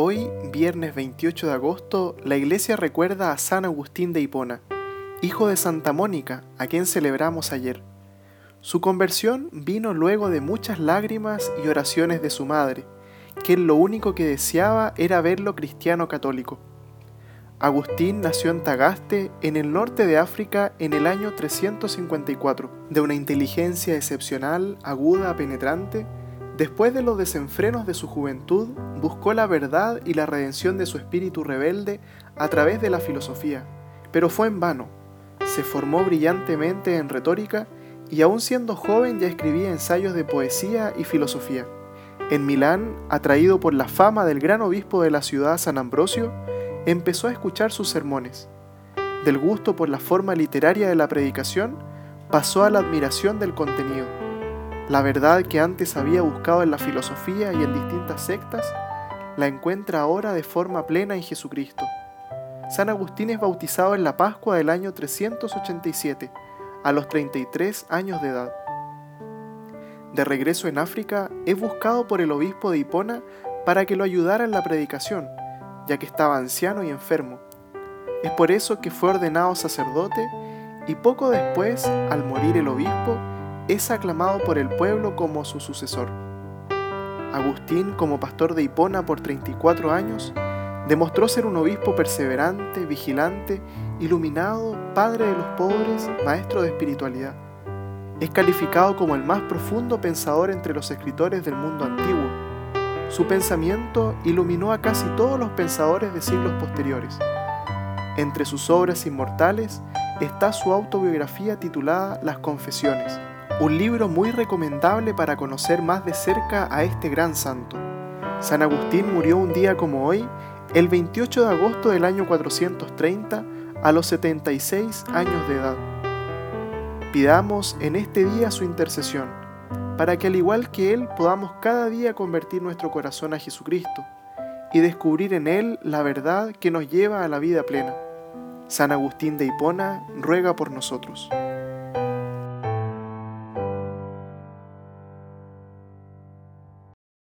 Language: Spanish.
Hoy, viernes 28 de agosto, la iglesia recuerda a San Agustín de Hipona, hijo de Santa Mónica, a quien celebramos ayer. Su conversión vino luego de muchas lágrimas y oraciones de su madre, quien lo único que deseaba era verlo cristiano católico. Agustín nació en Tagaste, en el norte de África, en el año 354. De una inteligencia excepcional, aguda, penetrante, después de los desenfrenos de su juventud, buscó la verdad y la redención de su espíritu rebelde a través de la filosofía, pero fue en vano. Se formó brillantemente en retórica y aún siendo joven ya escribía ensayos de poesía y filosofía. En Milán, atraído por la fama del gran obispo de la ciudad San Ambrosio, empezó a escuchar sus sermones. Del gusto por la forma literaria de la predicación, pasó a la admiración del contenido. La verdad que antes había buscado en la filosofía y en distintas sectas, la encuentra ahora de forma plena en Jesucristo. San Agustín es bautizado en la Pascua del año 387, a los 33 años de edad. De regreso en África, es buscado por el obispo de Hipona para que lo ayudara en la predicación, ya que estaba anciano y enfermo. Es por eso que fue ordenado sacerdote y poco después, al morir el obispo, es aclamado por el pueblo como su sucesor. Agustín, como pastor de Hipona por 34 años, demostró ser un obispo perseverante, vigilante, iluminado, padre de los pobres, maestro de espiritualidad. Es calificado como el más profundo pensador entre los escritores del mundo antiguo su pensamiento iluminó a casi todos los pensadores de siglos posteriores. Entre sus obras inmortales está su autobiografía titulada Las Confesiones, un libro muy recomendable para conocer más de cerca a este gran santo. San Agustín murió un día como hoy, el 28 de agosto del año 430, a los 76 años de edad. Pidamos en este día su intercesión para que al igual que Él podamos cada día convertir nuestro corazón a Jesucristo y descubrir en Él la verdad que nos lleva a la vida plena. San Agustín de Hipona ruega por nosotros.